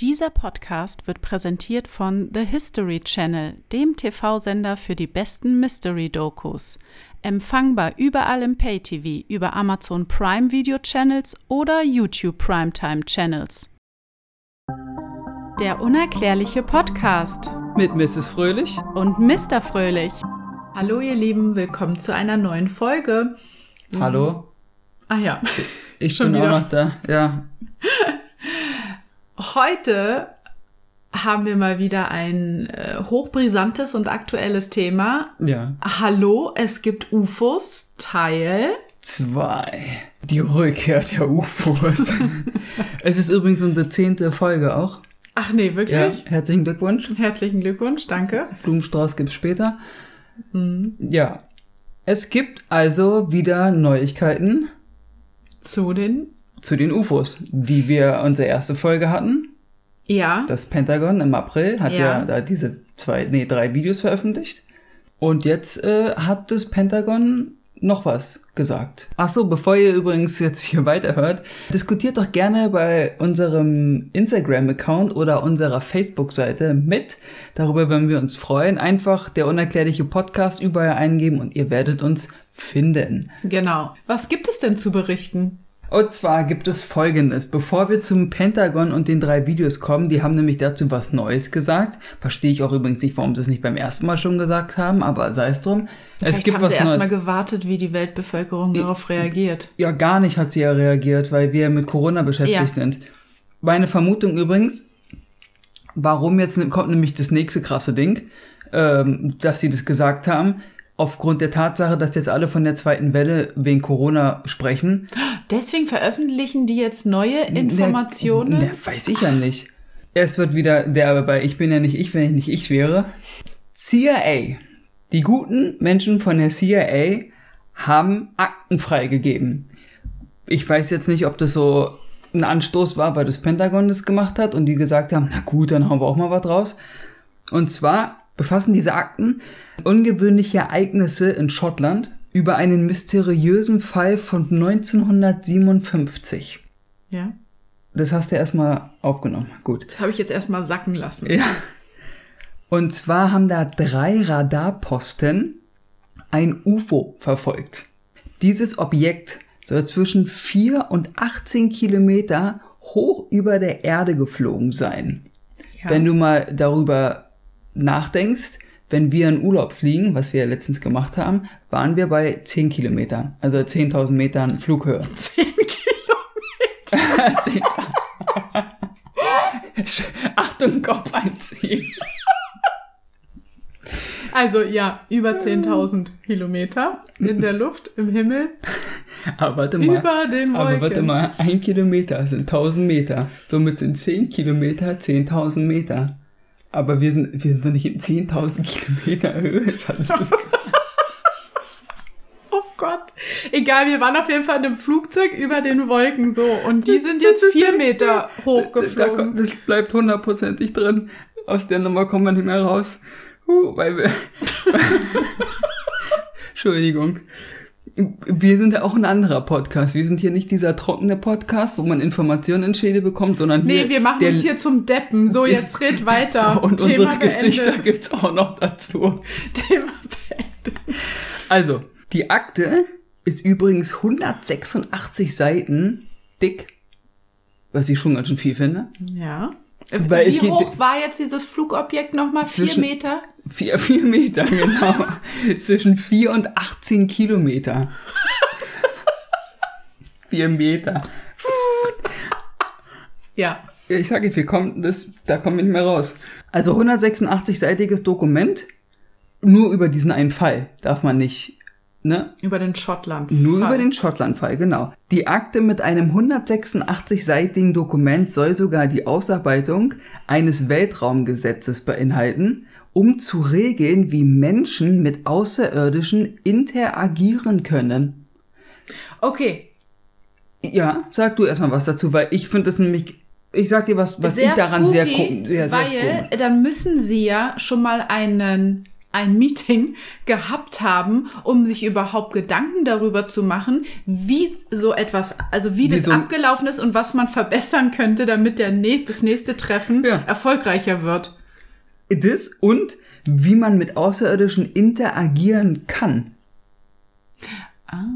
Dieser Podcast wird präsentiert von The History Channel, dem TV-Sender für die besten Mystery-Dokus. Empfangbar überall im Pay-TV, über Amazon Prime Video Channels oder YouTube Primetime Channels. Der unerklärliche Podcast Mit Mrs. Fröhlich. und Mr. Fröhlich. Hallo ihr Lieben, willkommen zu einer neuen Folge. Hallo. Ah ja, Ich Schon bin wieder. auch noch da. Ja. Heute haben wir mal wieder ein äh, hochbrisantes und aktuelles Thema. Ja. Hallo, es gibt UFOs, Teil. Zwei. Die Rückkehr der UFOs. es ist übrigens unsere zehnte Folge auch. Ach nee, Ja. wirklich? Herzlichen Glückwunsch. Herzlichen Glückwunsch, danke. Blumenstrauß gibt's später. Mhm. Ja. Es gibt also wieder Neuigkeiten Zu den. Zu den UFOs, die wir unsere erste Folge hatten. Ja, Das Pentagon im April hat ja, Ja. da diese zwei, nee, drei Videos veröffentlicht. Und jetzt äh, hat das Pentagon noch was gesagt. Ach so, bevor ihr übrigens jetzt hier weiterhört, diskutiert doch gerne bei unserem Instagram-Account oder unserer Facebook-Seite mit. Darüber würden wir uns freuen. Einfach der unerklärliche Podcast überall eingeben und ihr werdet uns finden. genau. Was gibt es denn zu berichten? Und zwar gibt es Folgendes. Bevor wir zum Pentagon und den drei Videos kommen, die haben nämlich dazu was Neues gesagt. Verstehe ich auch übrigens nicht, warum sie es nicht beim ersten Mal schon gesagt haben, aber sei es drum. es Vielleicht gibt haben was sie erst Neues. mal gewartet, wie die Weltbevölkerung darauf reagiert. ja, gar nicht hat sie ja reagiert, weil wir mit Corona beschäftigt Ja. sind. Meine Vermutung übrigens, warum jetzt kommt nämlich das nächste krasse Ding, ähm, dass sie das gesagt haben. Aufgrund der Tatsache, dass jetzt alle von der zweiten Welle wegen Corona sprechen, Deswegen veröffentlichen die jetzt neue Informationen. Ne, ne, weiß ich ja nicht. Es wird wieder der bei Ich bin ja nicht ich, wenn ich nicht ich wäre. CIA. Die guten Menschen von der CIA haben Akten freigegeben. Ich weiß jetzt nicht, ob das so ein Anstoß war, weil das Pentagon das gemacht hat und die gesagt haben, na gut, dann hauen wir auch mal was raus. Und zwar befassen diese Akten ungewöhnliche Ereignisse in Schottland über einen mysteriösen Fall von 1957. ja, Das hast du erstmal aufgenommen. Gut. das habe ich jetzt erstmal sacken lassen. Ja. Und zwar haben da drei Radarposten ein UFO verfolgt. Dieses Objekt soll zwischen 4 und 18 Kilometer hoch über der Erde geflogen sein. Ja. Wenn du mal darüber nachdenkst, wenn wir in Urlaub fliegen, was wir ja letztens gemacht haben, waren wir bei 10 Kilometern, also 10.000 Metern Flughöhe. 10 Kilometer. Achtung, Kopf einziehen. Also ja, über 10.000 Kilometer in der Luft, im Himmel, Aber warte mal. über den Wolken. Aber warte mal, ein Kilometer sind 1000 Meter. Somit sind 10 Kilometer 10.000 Meter. Aber wir sind, wir sind doch nicht in 10.000 Kilometer Höhe. Schatz. Oh Gott. Egal, wir waren auf jeden Fall in einem Flugzeug über den Wolken so und die sind jetzt vier Meter hochgeflogen. das bleibt hundertprozentig drin. Aus der Nummer kommen wir nicht mehr raus. Huh, weil wir. Entschuldigung. Wir sind ja auch ein anderer Podcast. Wir sind hier nicht dieser trockene Podcast, wo man Informationen in Schäde bekommt, sondern hier. Nee, wir machen uns hier zum Deppen. So, jetzt red weiter. Und Thema unsere Gesichter beendet. gibt's auch noch dazu. Thema beendet. Also, die Akte ist übrigens 186 Seiten dick, was ich schon ganz schön viel finde. Ja. Weil Wie hoch war jetzt dieses Flugobjekt nochmal? Vier Meter? Vier, vier Meter, genau. Zwischen vier und 18 Kilometer. vier Meter. Ja. Ich sage, wir kommen, das, da kommen wir nicht mehr raus. Also 186-seitiges Dokument, nur über diesen einen Fall darf man nicht, ne? Über den Schottland. Nur über den Schottland-Fall, genau. Die Akte mit einem 186-seitigen Dokument soll sogar die Ausarbeitung eines Weltraumgesetzes beinhalten, um zu regeln, wie Menschen mit Außerirdischen interagieren können. Okay. Ja, sag du erstmal was dazu, weil ich finde das nämlich, ich sag dir was, was ich daran sehr, spooky, gu- sehr, sehr Weil spannend. dann müssen sie ja schon mal einen ein Meeting gehabt haben, um sich überhaupt Gedanken darüber zu machen, wie so etwas, also wie, Wie das so abgelaufen ist und was man verbessern könnte, damit der das nächste Treffen Ja. erfolgreicher wird. Das und wie man mit Außerirdischen interagieren kann.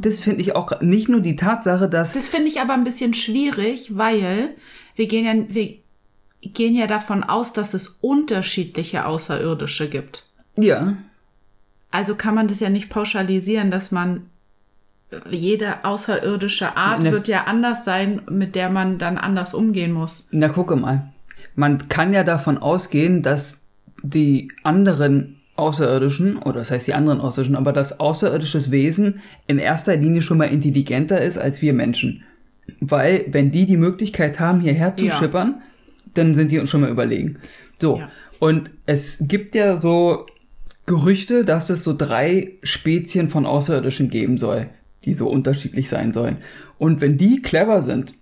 Das finde ich auch nicht nur die Tatsache, dass Das finde ich aber ein bisschen schwierig, weil wir gehen ja, wir gehen ja davon aus, dass es unterschiedliche Außerirdische gibt. ja, Also kann man das ja nicht pauschalisieren, dass man jede außerirdische Art Ne- wird ja anders sein, mit der man dann anders umgehen muss. na gucke mal. Man kann ja davon ausgehen, dass die anderen Außerirdischen, oder das heißt die anderen Außerirdischen, aber das außerirdisches Wesen in erster Linie schon mal intelligenter ist als wir Menschen. Weil, wenn die die Möglichkeit haben, hierher zu Ja. schippern, dann sind die uns schon mal überlegen. So. Ja. Und es gibt ja so Gerüchte, dass es so drei Spezien von Außerirdischen geben soll, die so unterschiedlich sein sollen. Und wenn die clever sind,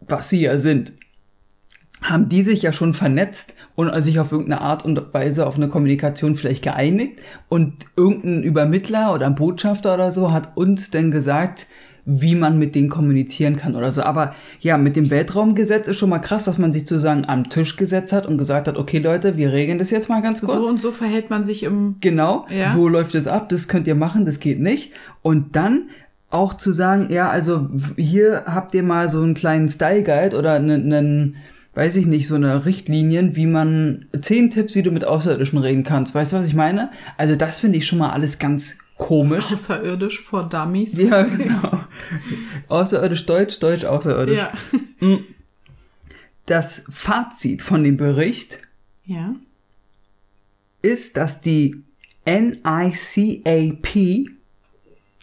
was sie ja sind, haben die sich ja schon vernetzt und sich auf irgendeine Art und Weise auf eine Kommunikation vielleicht geeinigt und irgendein Übermittler oder ein Botschafter oder so hat uns dann gesagt, wie man mit denen kommunizieren kann oder so. Aber ja, mit dem Weltraumgesetz ist schon mal krass, dass man sich sozusagen am Tisch gesetzt hat und gesagt hat, okay Leute, wir regeln das jetzt mal ganz kurz. So und so verhält man sich im Genau, Ja. so läuft es ab, das könnt ihr machen, das geht nicht. Und dann auch zu sagen, ja, also hier habt ihr mal so einen kleinen Style Guide oder einen, einen weiß ich nicht, so eine Richtlinien, wie man zehn Tipps, wie du mit Außerirdischen reden kannst. Weißt du, was ich meine? Also das finde ich schon mal alles ganz komisch. außerirdisch vor Dummies. Ja, genau. Außerirdisch Deutsch, Deutsch außerirdisch. Ja. Das Fazit von dem Bericht ja. ist, dass die NICAP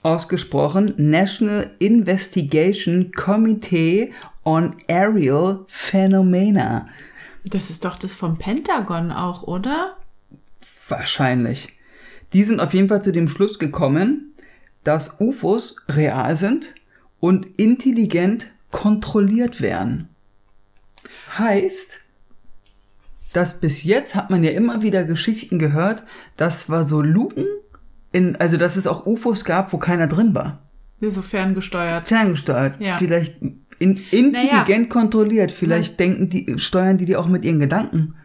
ausgesprochen National Investigation Committee on Aerial Phenomena Das ist doch das vom Pentagon auch, oder? wahrscheinlich. Die sind auf jeden Fall zu dem Schluss gekommen, dass UFOs real sind und intelligent kontrolliert werden. Heißt, dass bis jetzt hat man ja immer wieder Geschichten gehört, dass war so Luken in, also dass es auch UFOs gab, wo keiner drin war. So ferngesteuert. Ferngesteuert, Ja. vielleicht in, intelligent kontrolliert, vielleicht denken die, steuern die die auch mit ihren Gedanken.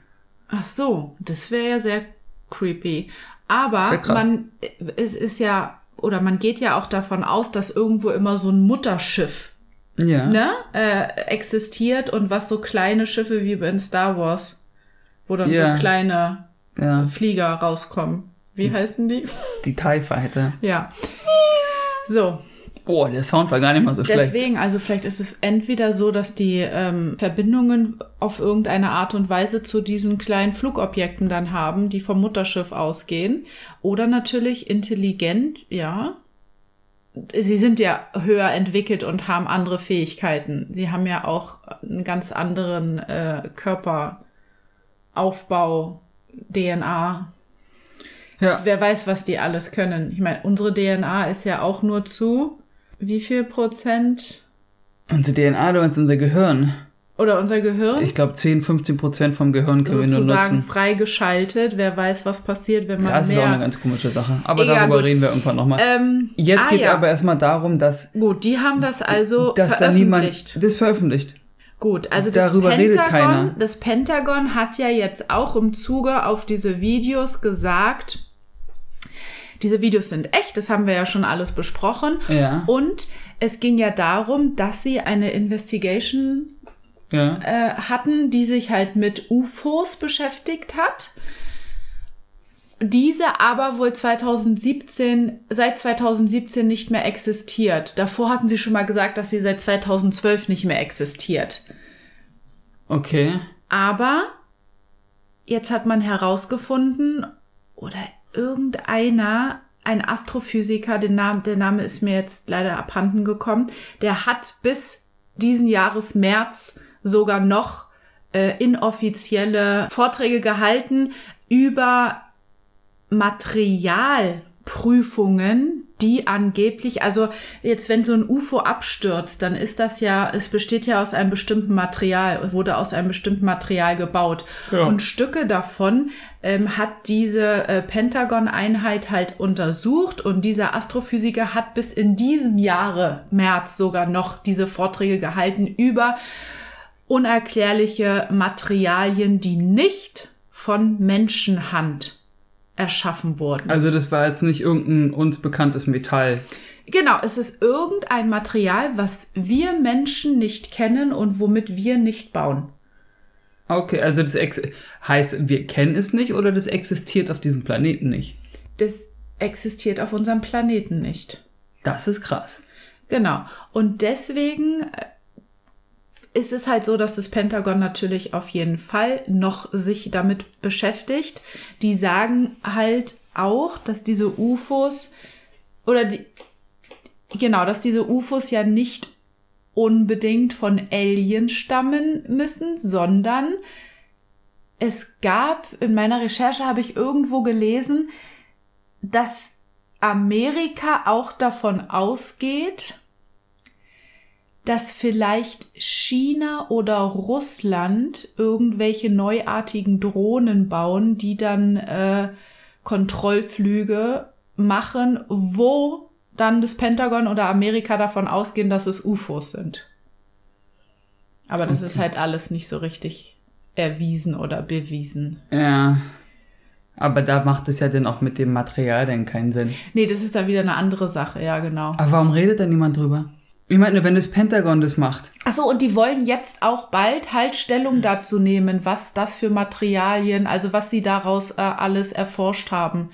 Ach so, das wäre ja sehr creepy. Aber man, es ist ja, oder man geht ja auch davon aus, dass irgendwo immer so ein Mutterschiff Ja. ne, äh, existiert und was so kleine Schiffe wie in Star Wars, wo dann Ja. so kleine ja. Flieger rauskommen. Wie heißen die? Die TIE Fighter. Ja. So, Boah, der Sound war gar nicht mal so schlecht. deswegen, also vielleicht ist es entweder so, dass die ähm, Verbindungen auf irgendeine Art und Weise zu diesen kleinen Flugobjekten dann haben, die vom Mutterschiff ausgehen, oder natürlich intelligent, ja. Sie sind ja höher entwickelt und haben andere Fähigkeiten. Sie haben ja auch einen ganz anderen äh, Körperaufbau, DNA, Ja. wer weiß, was die alles können. Ich meine, unsere DNA ist ja auch nur zu wie viel Prozent Unsere DNA, meinst unser Gehirn. oder unser Gehirn Ich glaube 10, 15 Prozent vom Gehirn können wir nur sozusagen nutzen. freigeschaltet. Wer weiß, was passiert, wenn man Das ist auch eine mehr. ganz komische Sache. Aber Egal, darüber gut. reden wir irgendwann nochmal. Ähm, Jetzt ah, geht es ja. aber erstmal darum, dass, Gut, die haben das also dass da niemand veröffentlicht. das veröffentlicht. Gut, also das Darüber redet Pentagon, keiner. das Pentagon hat ja jetzt auch im Zuge auf diese Videos gesagt, diese Videos sind echt, das haben wir ja schon alles besprochen. Ja. Und es ging ja darum, dass sie eine Investigation Ja. äh, hatten, die sich halt mit UFOs beschäftigt hat. Diese aber wohl 2017, seit 2017 nicht mehr existiert. Davor hatten sie schon mal gesagt, dass sie seit 2012 nicht mehr existiert. Okay. Aber jetzt hat man herausgefunden, oder irgendeiner, ein Astrophysiker, den Namen, der Name ist mir jetzt leider abhanden gekommen, der hat bis diesen Jahres März sogar noch äh, inoffizielle Vorträge gehalten über Materialprüfungen die angeblich, also jetzt wenn so ein UFO abstürzt, dann ist das ja, es besteht ja aus einem bestimmten Material, wurde aus einem bestimmten Material gebaut. Ja. Und Stücke davon ähm, hat diese äh, Pentagon-Einheit halt untersucht und dieser Astrophysiker hat bis in diesem Jahre, März sogar noch, diese Vorträge gehalten über unerklärliche Materialien, die nicht von Menschenhand erschaffen wurden. Also das war jetzt nicht irgendein uns bekanntes Metall. Genau, es ist irgendein Material, was wir Menschen nicht kennen und womit wir nicht bauen. Okay, also das ex heißt, wir kennen es nicht oder das existiert auf diesem Planeten nicht? Das existiert auf unserem Planeten nicht. Das ist krass. Genau. Und deswegen äh, ist es halt so, dass das Pentagon natürlich auf jeden Fall noch sich damit beschäftigt. Die sagen halt auch, dass diese UFOs oder die, genau, dass diese UFOs ja nicht unbedingt von Aliens stammen müssen, sondern es gab, in meiner Recherche habe ich irgendwo gelesen, dass Amerika auch davon ausgeht, dass vielleicht China oder Russland irgendwelche neuartigen Drohnen bauen, die dann äh, Kontrollflüge machen, wo dann das Pentagon oder Amerika davon ausgehen, dass es UFOs sind. Aber das Okay. ist halt alles nicht so richtig erwiesen oder bewiesen. Ja. Aber da macht es ja dann auch mit dem Material dann keinen Sinn. Nee, das ist dann wieder eine andere Sache, ja, genau. Aber warum redet da niemand drüber? Ich meine, wenn das Pentagon das macht. Achso, und die wollen jetzt auch bald halt Stellung dazu nehmen, was das für Materialien, also was sie daraus äh, alles erforscht haben,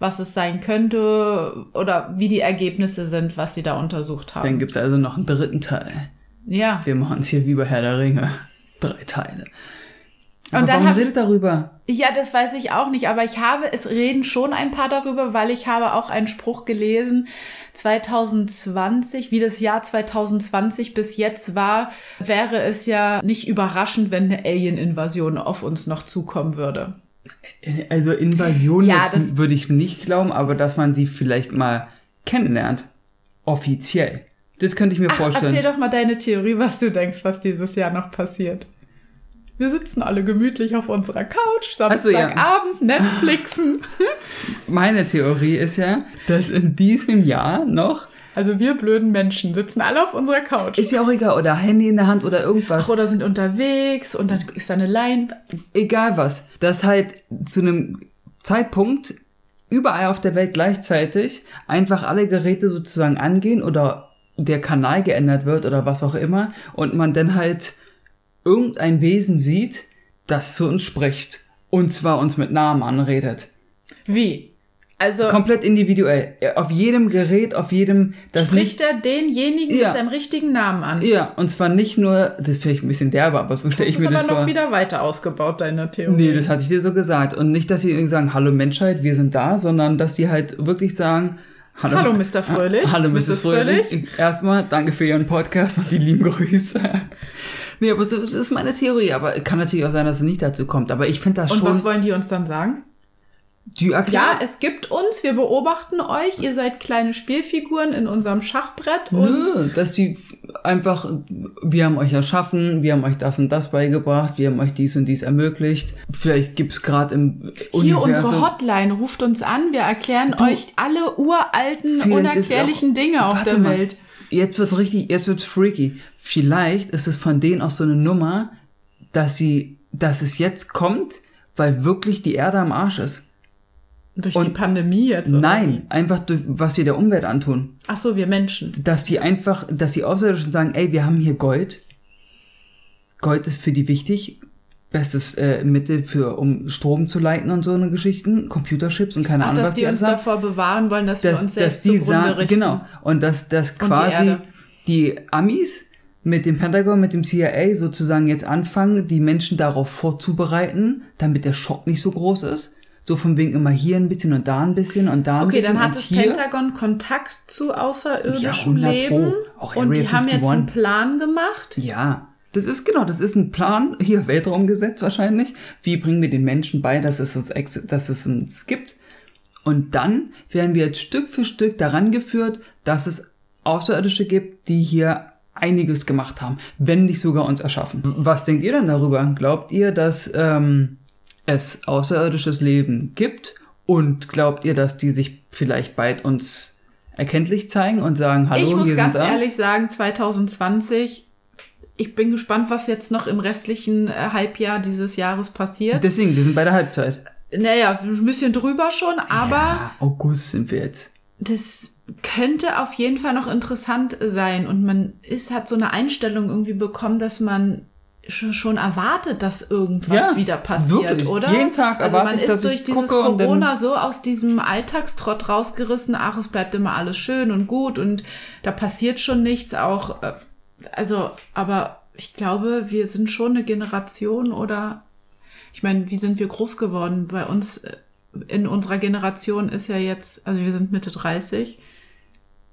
was es sein könnte oder wie die Ergebnisse sind, was sie da untersucht haben. Dann gibt's also noch einen dritten Teil. ja. Wir machen es hier wie bei Herr der Ringe. Drei Teile. Aber Und dann warum redet darüber? Ja, das weiß ich auch nicht, aber ich habe, es reden schon ein paar darüber, weil ich habe auch einen Spruch gelesen, 2020, wie das Jahr 2020 bis jetzt war, wäre es ja nicht überraschend, wenn eine Alien-Invasion auf uns noch zukommen würde. Also Invasion Ja, jetzt würde ich nicht glauben, aber dass man sie vielleicht mal kennenlernt. Offiziell. Das könnte ich mir Ach, vorstellen. erzähl doch mal deine Theorie, was du denkst, was dieses Jahr noch passiert. Wir sitzen alle gemütlich auf unserer Couch, Also, ja. Samstagabend, Netflixen. Meine Theorie ist ja, dass in diesem Jahr noch, Also wir blöden Menschen sitzen alle auf unserer Couch. ist ja auch egal, oder Handy in der Hand oder irgendwas, Ach, oder sind unterwegs und dann ist da eine Line. egal was, dass halt zu einem Zeitpunkt überall auf der Welt gleichzeitig einfach alle Geräte sozusagen angehen oder der Kanal geändert wird oder was auch immer und man dann halt irgendein Wesen sieht, das zu uns spricht und zwar uns mit Namen anredet. Wie? Also Komplett individuell. Auf jedem Gerät, auf jedem, das nicht spricht er denjenigen Ja. mit seinem richtigen Namen an. Ja, und zwar nicht nur, das ist vielleicht ein bisschen derbe, aber so stelle Das ich ist mir aber noch vor. wieder weiter ausgebaut, deine Theorie. Nee, das hatte ich dir so gesagt. Und nicht, dass sie irgendwie sagen, hallo Menschheit, wir sind da, sondern dass sie halt wirklich sagen, hallo, Hallo, Mr. Fröhlich. Hallo, Mrs. Mrs. Fröhlich. Erstmal, danke für Ihren Podcast und die lieben Grüße. Nee, aber so, das ist meine Theorie, aber kann natürlich auch sein, dass es nicht dazu kommt. Aber ich finde das Und schon, was wollen die uns dann sagen? die erklären, Ja, es gibt uns, wir beobachten euch, ihr seid kleine Spielfiguren in unserem Schachbrett und Nö, dass die einfach, wir haben euch erschaffen, wir haben euch das und das beigebracht, wir haben euch dies und dies ermöglicht. Vielleicht gibt's gerade im hier Universum... unsere Hotline, ruft uns an, wir erklären Du, euch alle uralten, unerklärlichen auch- Dinge auf der mal. Jetzt wird's richtig, jetzt wird's freaky. Vielleicht ist es von denen auch so eine Nummer, dass sie, dass es jetzt kommt, weil wirklich die Erde am Arsch ist. Durch die Und- Pandemie jetzt? oder Nein, einfach durch, was wir der Umwelt antun. Ach so, wir Menschen. Dass die einfach, dass die Außerirdischen sagen, ey, wir haben hier Gold. Gold ist für die wichtig. Bestes äh, Mittel für, um Strom zu leiten und so eine Geschichten. Computerchips und keine Ach, Ahnung, dass was die uns haben. davor bewahren wollen, dass wir dass, uns dass selbst die zugrunde sagen, richten. genau, und dass, dass die quasi Erde. die, Amis mit dem Pentagon, mit dem CIA sozusagen jetzt anfangen, die Menschen darauf vorzubereiten, damit der Schock nicht so groß ist. So von wegen immer hier ein bisschen und da ein bisschen und da ein Okay, bisschen dann hat das. Pentagon Kontakt zu außerirdischem 100 Pro. Leben Auch und die Area haben jetzt 51. einen Plan gemacht. Ja, das ist genau, das ist ein Plan, hier Weltraumgesetz wahrscheinlich. Wie bringen wir den Menschen bei, dass es, uns, dass es uns gibt? Und dann werden wir jetzt Stück für Stück daran geführt, dass es Außerirdische gibt, die hier einiges gemacht haben, wenn nicht sogar uns erschaffen. Was denkt ihr denn darüber? Glaubt ihr, dass ähm, es außerirdisches Leben gibt? Und glaubt ihr, dass die sich vielleicht bald uns erkenntlich zeigen und sagen, hallo, ich muss ganz ehrlich sagen, 2020, ich bin gespannt, was jetzt noch im restlichen äh, Halbjahr dieses Jahres passiert. Deswegen, wir sind bei der Halbzeit. Naja, ein bisschen drüber schon, aber Ja, August sind wir jetzt. das könnte auf jeden Fall noch interessant sein. Und man ist, hat so eine Einstellung irgendwie bekommen, dass man schon, erwartet, dass irgendwas Ja, wieder passiert, wirklich. oder? Jeden Tag Also man ich, ist durch dieses Corona so aus diesem Alltagstrott rausgerissen, ach, es bleibt immer alles schön und gut und da passiert schon nichts, auch, äh, also, aber ich glaube, wir sind schon eine Generation oder, ich meine, wie sind wir groß geworden? Bei uns, äh, in unserer Generation ist ja jetzt, also wir sind Mitte 30,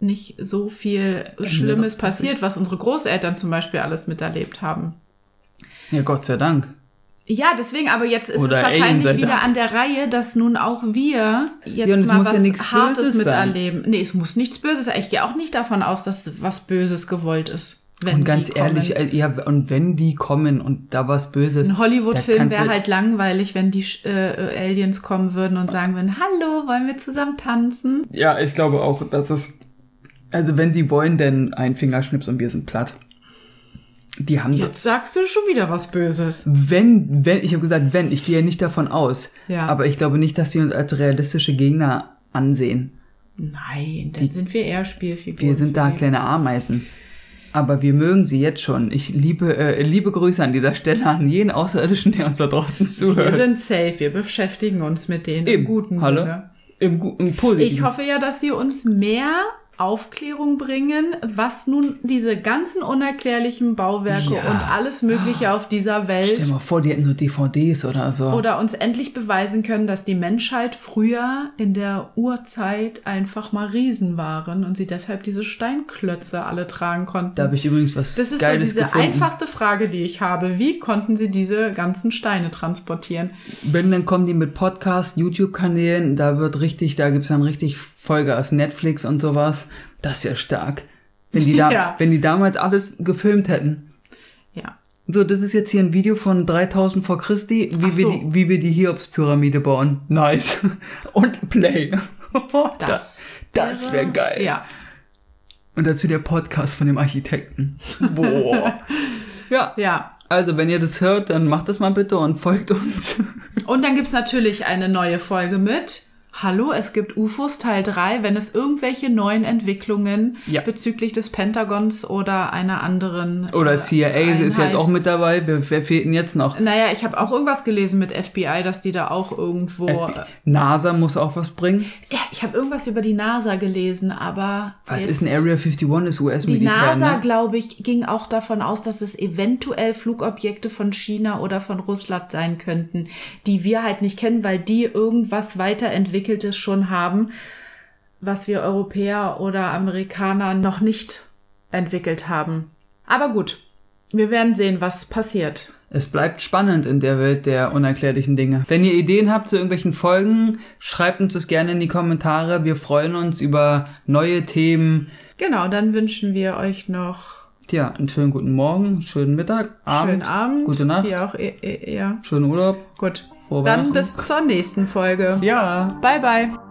nicht so viel Schlimmes 30. passiert, was unsere Großeltern zum Beispiel alles miterlebt haben. Ja, Gott sei Dank. Ja, deswegen, aber jetzt ist Oder es wahrscheinlich wieder Dank. an der Reihe, dass nun auch wir jetzt Ja, mal ja was nichts Hartes Böses sein. miterleben. Nee, es muss nichts Böses sein. Ich gehe auch nicht davon aus, dass was Böses gewollt ist. Wenn und ganz die kommen. ehrlich, äh, ja, und wenn die kommen und da was Böses. ein Hollywood-Film wäre halt langweilig, wenn die äh, Aliens kommen würden und sagen würden, hallo, wollen wir zusammen tanzen? Ja, ich glaube auch, dass es. Also, wenn sie wollen, denn ein Fingerschnips und wir sind platt. Die haben. Jetzt sagst du schon wieder was Böses. Wenn, wenn, ich habe gesagt, wenn, ich gehe ja nicht davon aus. Ja. Aber ich glaube nicht, dass die uns als realistische Gegner ansehen. Nein, dann sind wir eher Spielfiguren. Wir sind da die. kleine Ameisen. Aber wir mögen sie jetzt schon. Ich liebe, äh, liebe Grüße an dieser Stelle an jeden Außerirdischen, der uns da draußen Wir zuhört. sind safe, wir beschäftigen uns mit denen im Eben. guten Hallo? Sinne. Im, im Positiven. Ich hoffe ja, dass sie uns mehr Aufklärung bringen, was nun diese ganzen unerklärlichen Bauwerke Ja. und alles Mögliche auf dieser Stell Welt dir mal vor, die hätten so DVDs oder so. oder uns endlich beweisen können, dass die Menschheit früher in der Urzeit einfach mal Riesen waren und sie deshalb diese Steinklötze alle tragen konnten. da habe ich übrigens was das ist so Geiles diese gefunden. einfachste Frage, die ich habe. Wie konnten sie diese ganzen Steine transportieren? Wenn, dann kommen die mit Podcasts, YouTube-Kanälen, da wird richtig, da gibt's dann richtig Folge aus Netflix und sowas. Das wäre stark. Wenn die, da, Ja. wenn die damals alles gefilmt hätten. Ja. So, das ist jetzt hier ein Video von 3000 vor Christi, wie, Ach wir, so. die, wie wir die Cheops-Pyramide bauen. Nice. Und Play. das das wäre geil. Ja. Und dazu der Podcast von dem Architekten. Boah. ja, Ja. also wenn ihr das hört, dann macht das mal bitte und folgt uns. Und dann gibt's natürlich eine neue Folge mit Hallo, es gibt UFOs Teil 3, wenn es irgendwelche neuen Entwicklungen Ja. bezüglich des Pentagons oder einer anderen. Oder äh, CIA ist jetzt Einheit. auch mit dabei. Wer, fehlt denn jetzt noch? Naja, ich habe auch irgendwas gelesen mit FBI, dass die da auch irgendwo. FBI. NASA muss auch was bringen. Ja, ich habe irgendwas über die NASA gelesen, aber. Was ist ein Area 51? Ist Die US-Militär, NASA, ne? glaube ich, ging auch davon aus, dass es eventuell Flugobjekte von China oder von Russland sein könnten, die wir halt nicht kennen, weil die irgendwas weiterentwickeltes schon haben, was wir Europäer oder Amerikaner noch nicht entwickelt haben. Aber gut, wir werden sehen, was passiert. Es bleibt spannend in der Welt der unerklärlichen Dinge. Wenn ihr Ideen habt zu irgendwelchen Folgen, schreibt uns das gerne in die Kommentare. Wir freuen uns über neue Themen. Genau, dann wünschen wir euch noch Tja, einen schönen guten Morgen, schönen Mittag, Abend, schönen Abend. gute Nacht, Wie auch, eh- eh- ja. schönen Urlaub. Gut. Dann bis zur nächsten Folge. Ja. Bye, bye.